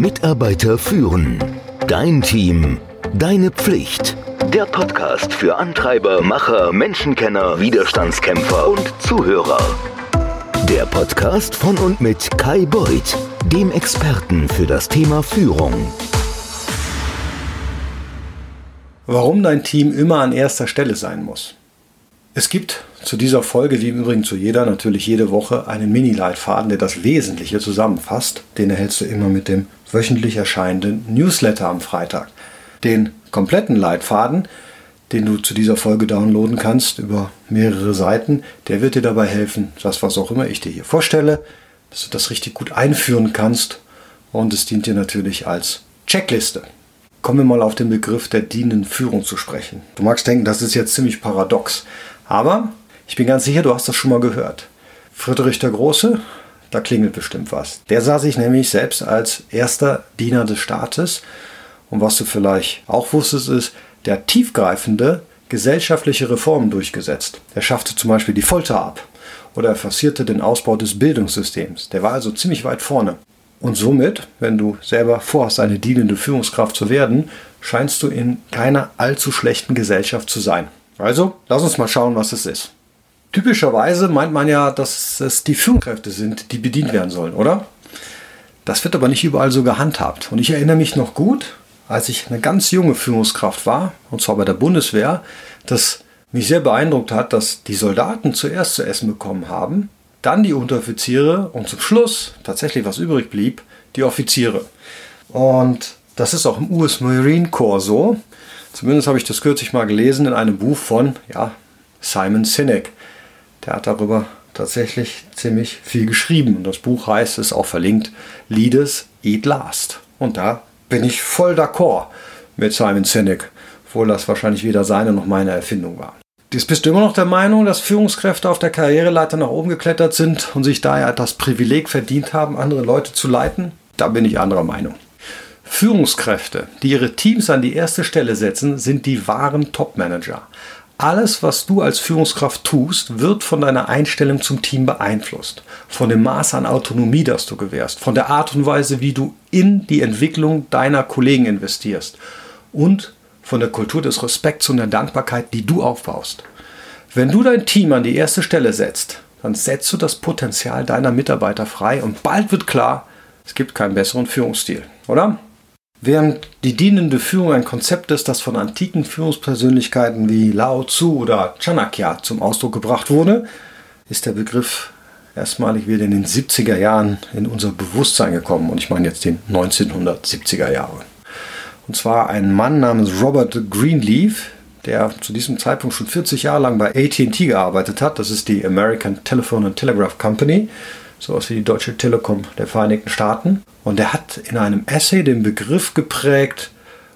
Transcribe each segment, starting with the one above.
Mitarbeiter führen. Dein Team. Deine Pflicht. Der Podcast für Antreiber, Macher, Menschenkenner, Widerstandskämpfer und Zuhörer. Der Podcast von und mit Kai Beuth, dem Experten für das Thema Führung. Warum dein Team immer an erster Stelle sein muss. Es gibt zu dieser Folge, wie im Übrigen zu jeder, natürlich jede Woche einen Mini-Leitfaden, der das Wesentliche zusammenfasst. Den erhältst du immer mit dem wöchentlich erscheinenden Newsletter am Freitag. Den kompletten Leitfaden, den du zu dieser Folge downloaden kannst über mehrere Seiten, der wird dir dabei helfen, das was auch immer ich dir hier vorstelle, dass du das richtig gut einführen kannst und es dient dir natürlich als Checkliste. Kommen wir mal auf den Begriff der dienenden Führung zu sprechen. Du magst denken, das ist jetzt ziemlich paradox, aber ich bin ganz sicher, du hast das schon mal gehört. Friedrich der Große, da klingelt bestimmt was. Der sah sich nämlich selbst als erster Diener des Staates. Und was du vielleicht auch wusstest, ist, der tiefgreifende gesellschaftliche Reformen durchgesetzt. Er schaffte zum Beispiel die Folter ab oder er forcierte den Ausbau des Bildungssystems. Der war also ziemlich weit vorne. Und somit, wenn du selber vorhast, eine dienende Führungskraft zu werden, scheinst du in keiner allzu schlechten Gesellschaft zu sein. Also, lass uns mal schauen, was es ist. Typischerweise meint man ja, dass es die Führungskräfte sind, die bedient werden sollen, oder? Das wird aber nicht überall so gehandhabt. Und ich erinnere mich noch gut, als ich eine ganz junge Führungskraft war, und zwar bei der Bundeswehr, dass mich sehr beeindruckt hat, dass die Soldaten zuerst zu essen bekommen haben, dann die Unteroffiziere und zum Schluss, tatsächlich was übrig blieb, die Offiziere. Und das ist auch im US Marine Corps so. Zumindest habe ich das kürzlich mal gelesen in einem Buch von ja, Simon Sinek. Der hat darüber tatsächlich ziemlich viel geschrieben. Und das Buch heißt, es auch verlinkt, Leaders Eat Last. Und da bin ich voll d'accord mit Simon Sinek, obwohl das wahrscheinlich weder seine noch meine Erfindung war. Jetzt bist du immer noch der Meinung, dass Führungskräfte auf der Karriereleiter nach oben geklettert sind und sich daher das Privileg verdient haben, andere Leute zu leiten? Da bin ich anderer Meinung. Führungskräfte, die ihre Teams an die erste Stelle setzen, sind die wahren Topmanager. Alles, was du als Führungskraft tust, wird von deiner Einstellung zum Team beeinflusst. Von dem Maß an Autonomie, das du gewährst. Von der Art und Weise, wie du in die Entwicklung deiner Kollegen investierst. Und von der Kultur des Respekts und der Dankbarkeit, die du aufbaust. Wenn du dein Team an die erste Stelle setzt, dann setzt du das Potenzial deiner Mitarbeiter frei und bald wird klar, es gibt keinen besseren Führungsstil, oder? Während die dienende Führung ein Konzept ist, das von antiken Führungspersönlichkeiten wie Lao Tzu oder Chanakya zum Ausdruck gebracht wurde, ist der Begriff erstmalig wieder in den 70er Jahren in unser Bewusstsein gekommen. Und ich meine jetzt den 1970er Jahre. Und zwar ein Mann namens Robert Greenleaf, der zu diesem Zeitpunkt schon 40 Jahre lang bei ATT gearbeitet hat. Das ist die American Telephone and Telegraph Company sowas wie die Deutsche Telekom der Vereinigten Staaten. Und er hat in einem Essay den Begriff geprägt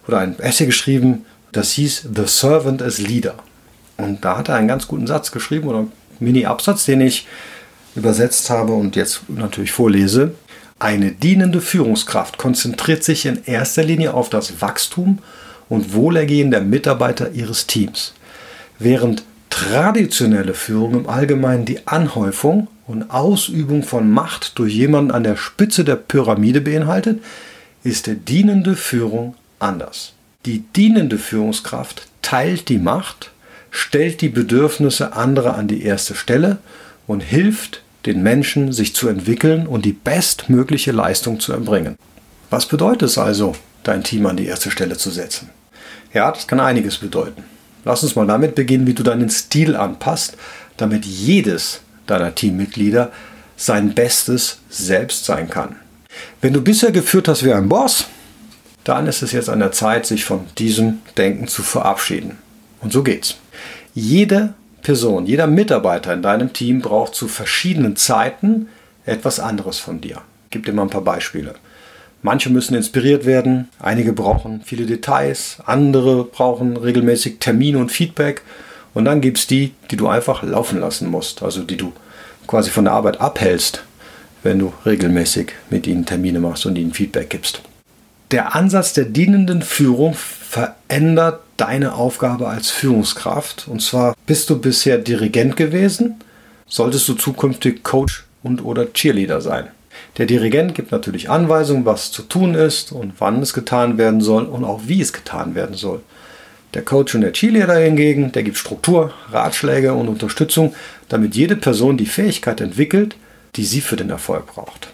oder ein Essay geschrieben, das hieß The Servant as Leader. Und da hat er einen ganz guten Satz geschrieben oder einen Mini-Absatz, den ich übersetzt habe und jetzt natürlich vorlese. Eine dienende Führungskraft konzentriert sich in erster Linie auf das Wachstum und Wohlergehen der Mitarbeiter ihres Teams, während traditionelle Führung im Allgemeinen die Anhäufung und Ausübung von Macht durch jemanden an der Spitze der Pyramide beinhaltet, ist die dienende Führung anders. Die dienende Führungskraft teilt die Macht, stellt die Bedürfnisse anderer an die erste Stelle und hilft den Menschen, sich zu entwickeln und die bestmögliche Leistung zu erbringen. Was bedeutet es also, dein Team an die erste Stelle zu setzen? Ja, das kann einiges bedeuten. Lass uns mal damit beginnen, wie du deinen Stil anpasst, damit jedes deiner Teammitglieder sein Bestes selbst sein kann. Wenn du bisher geführt hast wie ein Boss, dann ist es jetzt an der Zeit, sich von diesem Denken zu verabschieden. Und so geht's. Jede Person, jeder Mitarbeiter in deinem Team braucht zu verschiedenen Zeiten etwas anderes von dir. Ich gebe dir mal ein paar Beispiele. Manche müssen inspiriert werden, einige brauchen viele Details, andere brauchen regelmäßig Termine und Feedback und dann gibt es die, die du einfach laufen lassen musst, also die du quasi von der Arbeit abhältst, wenn du regelmäßig mit ihnen Termine machst und ihnen Feedback gibst. Der Ansatz der dienenden Führung verändert deine Aufgabe als Führungskraft. Und zwar bist du bisher Dirigent gewesen, solltest du zukünftig Coach und oder Cheerleader sein. Der Dirigent gibt natürlich Anweisungen, was zu tun ist und wann es getan werden soll und auch wie es getan werden soll. Der Coach und der Cheerleader hingegen, der gibt Struktur, Ratschläge und Unterstützung, damit jede Person die Fähigkeit entwickelt, die sie für den Erfolg braucht.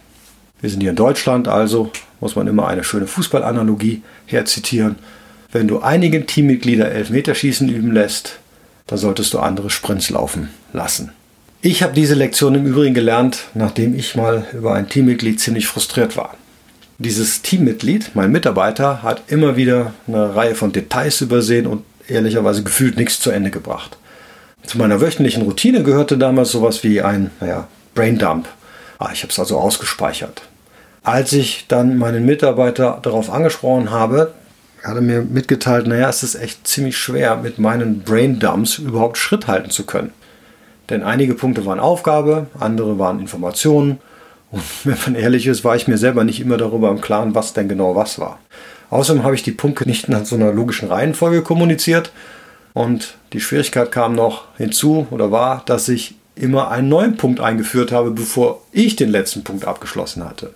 Wir sind hier in Deutschland, also muss man immer eine schöne Fußballanalogie herzitieren. Wenn du einige Teammitglieder Elfmeterschießen üben lässt, dann solltest du andere Sprints laufen lassen. Ich habe diese Lektion im Übrigen gelernt, nachdem ich mal über ein Teammitglied ziemlich frustriert war. Dieses Teammitglied, mein Mitarbeiter, hat immer wieder eine Reihe von Details übersehen und ehrlicherweise gefühlt nichts zu Ende gebracht. Zu meiner wöchentlichen Routine gehörte damals sowas wie ein naja, Braindump. Ah, ich habe es also ausgespeichert. Als ich dann meinen Mitarbeiter darauf angesprochen habe, hat er mir mitgeteilt, naja, es ist echt ziemlich schwer, mit meinen Braindumps überhaupt Schritt halten zu können. Denn einige Punkte waren Aufgabe, andere waren Informationen. Und wenn man ehrlich ist, war ich mir selber nicht immer darüber im Klaren, was denn genau was war. Außerdem habe ich die Punkte nicht nach so einer logischen Reihenfolge kommuniziert. Und die Schwierigkeit kam noch hinzu oder war, dass ich immer einen neuen Punkt eingeführt habe, bevor ich den letzten Punkt abgeschlossen hatte.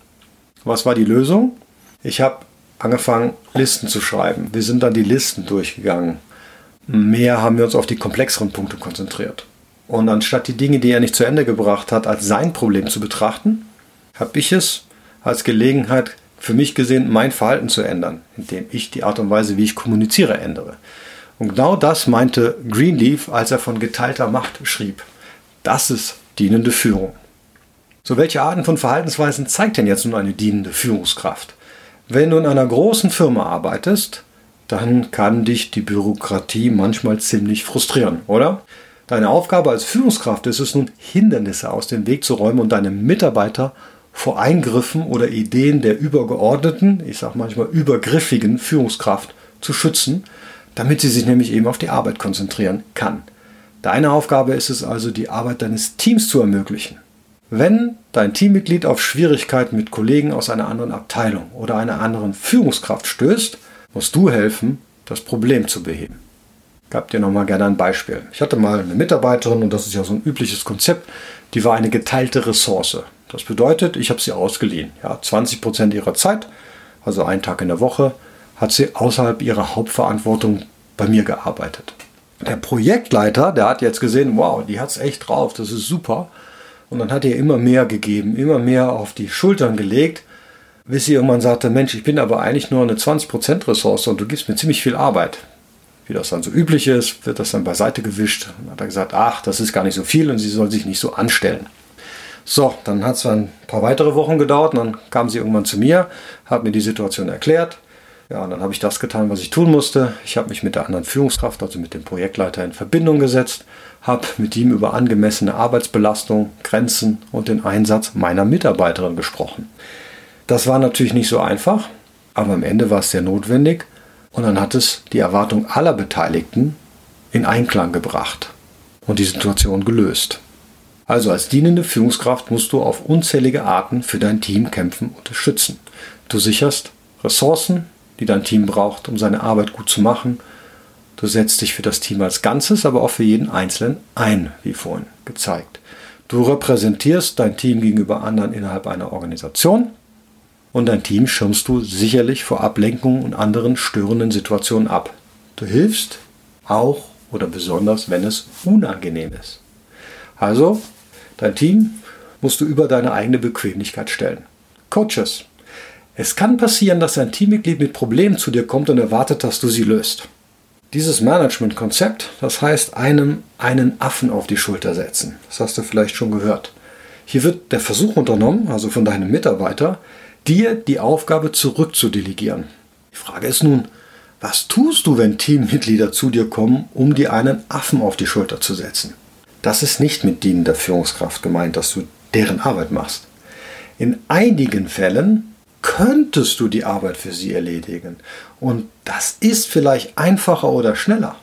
Was war die Lösung? Ich habe angefangen, Listen zu schreiben. Wir sind dann die Listen durchgegangen. Mehr haben wir uns auf die komplexeren Punkte konzentriert. Und anstatt die Dinge, die er nicht zu Ende gebracht hat, als sein Problem zu betrachten, habe ich es als Gelegenheit für mich gesehen, mein Verhalten zu ändern, indem ich die Art und Weise, wie ich kommuniziere, ändere. Und genau das meinte Greenleaf, als er von geteilter Macht schrieb. Das ist dienende Führung. So welche Arten von Verhaltensweisen zeigt denn jetzt nun eine dienende Führungskraft? Wenn du in einer großen Firma arbeitest, dann kann dich die Bürokratie manchmal ziemlich frustrieren, oder? Deine Aufgabe als Führungskraft ist es nun, Hindernisse aus dem Weg zu räumen und deine Mitarbeiter vor Eingriffen oder Ideen der übergeordneten, ich sage manchmal übergriffigen Führungskraft zu schützen, damit sie sich nämlich eben auf die Arbeit konzentrieren kann. Deine Aufgabe ist es also, die Arbeit deines Teams zu ermöglichen. Wenn dein Teammitglied auf Schwierigkeiten mit Kollegen aus einer anderen Abteilung oder einer anderen Führungskraft stößt, musst du helfen, das Problem zu beheben gab dir nochmal gerne ein Beispiel. Ich hatte mal eine Mitarbeiterin, und das ist ja so ein übliches Konzept, die war eine geteilte Ressource. Das bedeutet, ich habe sie ausgeliehen. Ja, 20 Prozent ihrer Zeit, also einen Tag in der Woche, hat sie außerhalb ihrer Hauptverantwortung bei mir gearbeitet. Der Projektleiter, der hat jetzt gesehen, wow, die hat es echt drauf, das ist super. Und dann hat er immer mehr gegeben, immer mehr auf die Schultern gelegt, bis sie irgendwann sagte, Mensch, ich bin aber eigentlich nur eine 20% Ressource und du gibst mir ziemlich viel Arbeit wie das dann so üblich ist, wird das dann beiseite gewischt. Dann hat er gesagt, ach, das ist gar nicht so viel und sie soll sich nicht so anstellen. So, dann hat es ein paar weitere Wochen gedauert und dann kam sie irgendwann zu mir, hat mir die Situation erklärt. Ja, und dann habe ich das getan, was ich tun musste. Ich habe mich mit der anderen Führungskraft, also mit dem Projektleiter, in Verbindung gesetzt, habe mit ihm über angemessene Arbeitsbelastung, Grenzen und den Einsatz meiner Mitarbeiterin gesprochen. Das war natürlich nicht so einfach, aber am Ende war es sehr notwendig und dann hat es die Erwartung aller Beteiligten in Einklang gebracht und die Situation gelöst. Also als dienende Führungskraft musst du auf unzählige Arten für dein Team kämpfen und unterstützen. Du sicherst Ressourcen, die dein Team braucht, um seine Arbeit gut zu machen. Du setzt dich für das Team als Ganzes, aber auch für jeden Einzelnen ein, wie vorhin gezeigt. Du repräsentierst dein Team gegenüber anderen innerhalb einer Organisation und dein Team schirmst du sicherlich vor Ablenkungen und anderen störenden Situationen ab. Du hilfst auch oder besonders, wenn es unangenehm ist. Also, dein Team musst du über deine eigene Bequemlichkeit stellen. Coaches. Es kann passieren, dass ein Teammitglied mit Problemen zu dir kommt und erwartet, dass du sie löst. Dieses Management-Konzept, das heißt einem einen Affen auf die Schulter setzen. Das hast du vielleicht schon gehört. Hier wird der Versuch unternommen, also von deinem Mitarbeiter, dir die Aufgabe zurückzudelegieren. Die Frage ist nun, was tust du, wenn Teammitglieder zu dir kommen, um dir einen Affen auf die Schulter zu setzen? Das ist nicht mit dienender Führungskraft gemeint, dass du deren Arbeit machst. In einigen Fällen könntest du die Arbeit für sie erledigen. Und das ist vielleicht einfacher oder schneller.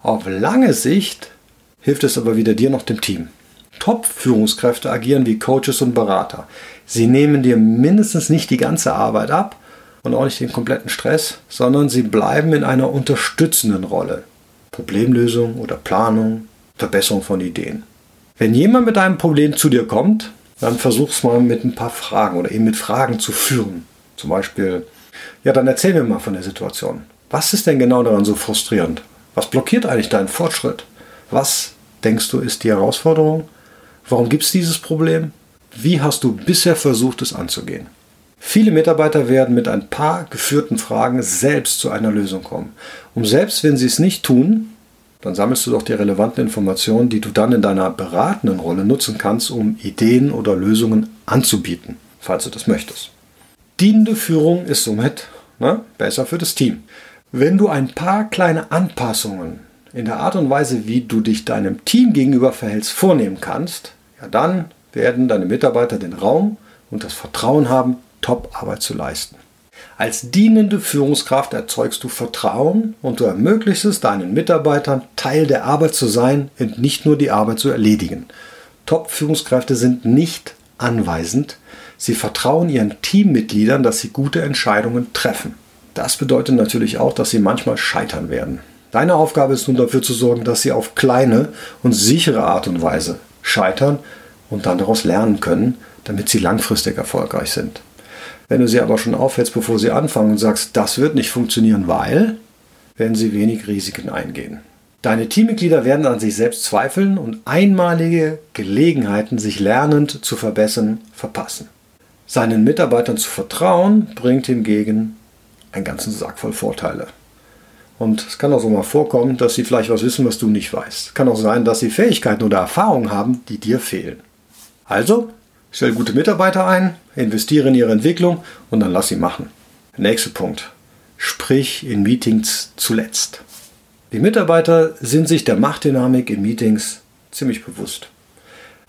Auf lange Sicht hilft es aber weder dir noch dem Team. Top-Führungskräfte agieren wie Coaches und Berater. Sie nehmen dir mindestens nicht die ganze Arbeit ab und auch nicht den kompletten Stress, sondern sie bleiben in einer unterstützenden Rolle. Problemlösung oder Planung, Verbesserung von Ideen. Wenn jemand mit einem Problem zu dir kommt, dann versuch's mal mit ein paar Fragen oder eben mit Fragen zu führen. Zum Beispiel, ja, dann erzähl mir mal von der Situation. Was ist denn genau daran so frustrierend? Was blockiert eigentlich deinen Fortschritt? Was denkst du ist die Herausforderung? Warum gibt es dieses Problem? Wie hast du bisher versucht, es anzugehen? Viele Mitarbeiter werden mit ein paar geführten Fragen selbst zu einer Lösung kommen. Und selbst wenn sie es nicht tun, dann sammelst du doch die relevanten Informationen, die du dann in deiner beratenden Rolle nutzen kannst, um Ideen oder Lösungen anzubieten, falls du das möchtest. Dienende Führung ist somit ne, besser für das Team. Wenn du ein paar kleine Anpassungen in der Art und Weise, wie du dich deinem Team gegenüber verhältst, vornehmen kannst, ja dann werden deine Mitarbeiter den Raum und das Vertrauen haben, Top-Arbeit zu leisten. Als dienende Führungskraft erzeugst du Vertrauen und du ermöglicht es deinen Mitarbeitern, Teil der Arbeit zu sein und nicht nur die Arbeit zu erledigen. Top-Führungskräfte sind nicht anweisend. Sie vertrauen ihren Teammitgliedern, dass sie gute Entscheidungen treffen. Das bedeutet natürlich auch, dass sie manchmal scheitern werden. Deine Aufgabe ist nun dafür zu sorgen, dass sie auf kleine und sichere Art und Weise scheitern und dann daraus lernen können, damit sie langfristig erfolgreich sind. Wenn du sie aber schon aufhältst, bevor sie anfangen und sagst, das wird nicht funktionieren, weil, werden sie wenig Risiken eingehen. Deine Teammitglieder werden an sich selbst zweifeln und einmalige Gelegenheiten, sich lernend zu verbessern, verpassen. Seinen Mitarbeitern zu vertrauen, bringt hingegen einen ganzen Sack voll Vorteile. Und es kann auch so mal vorkommen, dass sie vielleicht was wissen, was du nicht weißt. Es kann auch sein, dass sie Fähigkeiten oder Erfahrungen haben, die dir fehlen. Also, stell gute Mitarbeiter ein, investiere in ihre Entwicklung und dann lass sie machen. Nächster Punkt. Sprich in Meetings zuletzt. Die Mitarbeiter sind sich der Machtdynamik in Meetings ziemlich bewusst.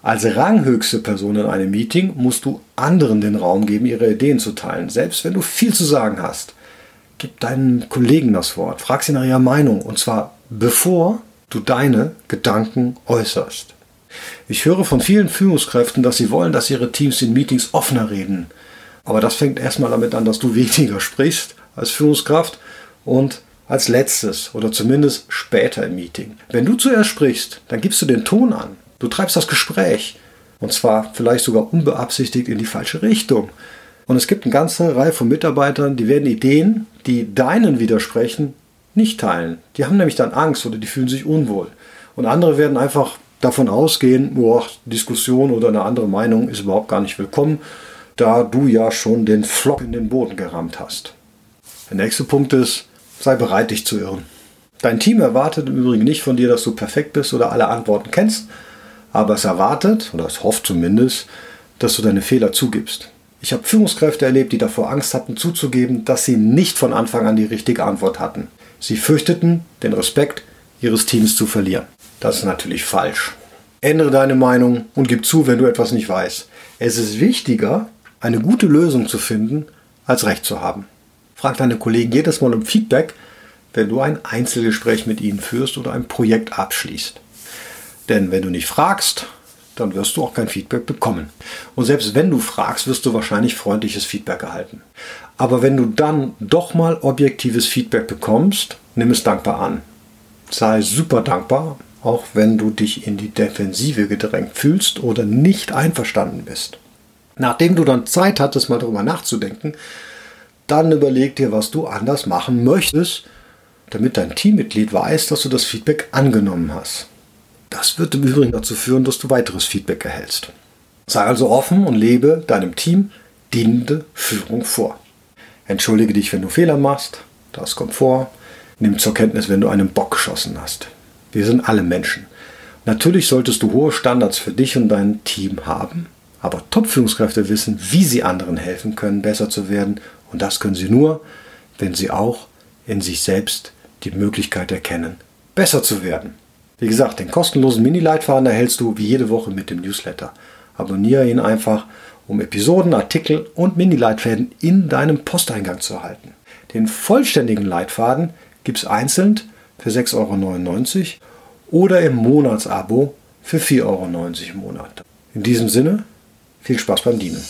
Als ranghöchste Person in einem Meeting musst du anderen den Raum geben, ihre Ideen zu teilen, selbst wenn du viel zu sagen hast. Gib deinen Kollegen das Wort, frag sie nach ihrer Meinung und zwar bevor du deine Gedanken äußerst. Ich höre von vielen Führungskräften, dass sie wollen, dass ihre Teams in Meetings offener reden. Aber das fängt erstmal damit an, dass du weniger sprichst als Führungskraft und als letztes oder zumindest später im Meeting. Wenn du zuerst sprichst, dann gibst du den Ton an. Du treibst das Gespräch. Und zwar vielleicht sogar unbeabsichtigt in die falsche Richtung. Und es gibt eine ganze Reihe von Mitarbeitern, die werden Ideen, die deinen widersprechen, nicht teilen. Die haben nämlich dann Angst oder die fühlen sich unwohl. Und andere werden einfach davon ausgehen, boah, Diskussion oder eine andere Meinung ist überhaupt gar nicht willkommen, da du ja schon den Flock in den Boden gerammt hast. Der nächste Punkt ist, sei bereit, dich zu irren. Dein Team erwartet im Übrigen nicht von dir, dass du perfekt bist oder alle Antworten kennst, aber es erwartet, oder es hofft zumindest, dass du deine Fehler zugibst. Ich habe Führungskräfte erlebt, die davor Angst hatten zuzugeben, dass sie nicht von Anfang an die richtige Antwort hatten. Sie fürchteten, den Respekt ihres Teams zu verlieren. Das ist natürlich falsch. Ändere deine Meinung und gib zu, wenn du etwas nicht weißt. Es ist wichtiger, eine gute Lösung zu finden, als Recht zu haben. Frag deine Kollegen jedes Mal um Feedback, wenn du ein Einzelgespräch mit ihnen führst oder ein Projekt abschließt. Denn wenn du nicht fragst, dann wirst du auch kein Feedback bekommen. Und selbst wenn du fragst, wirst du wahrscheinlich freundliches Feedback erhalten. Aber wenn du dann doch mal objektives Feedback bekommst, nimm es dankbar an. Sei super dankbar auch wenn du dich in die Defensive gedrängt fühlst oder nicht einverstanden bist. Nachdem du dann Zeit hattest, mal darüber nachzudenken, dann überleg dir, was du anders machen möchtest, damit dein Teammitglied weiß, dass du das Feedback angenommen hast. Das wird im Übrigen dazu führen, dass du weiteres Feedback erhältst. Sei also offen und lebe deinem Team dienende Führung vor. Entschuldige dich, wenn du Fehler machst, das kommt vor. Nimm zur Kenntnis, wenn du einen Bock geschossen hast. Wir sind alle Menschen. Natürlich solltest du hohe Standards für dich und dein Team haben, aber Top-Führungskräfte wissen, wie sie anderen helfen können, besser zu werden. Und das können sie nur, wenn sie auch in sich selbst die Möglichkeit erkennen, besser zu werden. Wie gesagt, den kostenlosen Mini-Leitfaden erhältst du wie jede Woche mit dem Newsletter. Abonniere ihn einfach, um Episoden, Artikel und Mini-Leitfäden in deinem Posteingang zu erhalten. Den vollständigen Leitfaden gibt es einzeln für 6,99 Euro oder im Monatsabo für 4,90 Euro im Monat. In diesem Sinne, viel Spaß beim Dienen.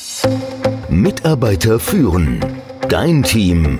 Mitarbeiter führen. Dein Team.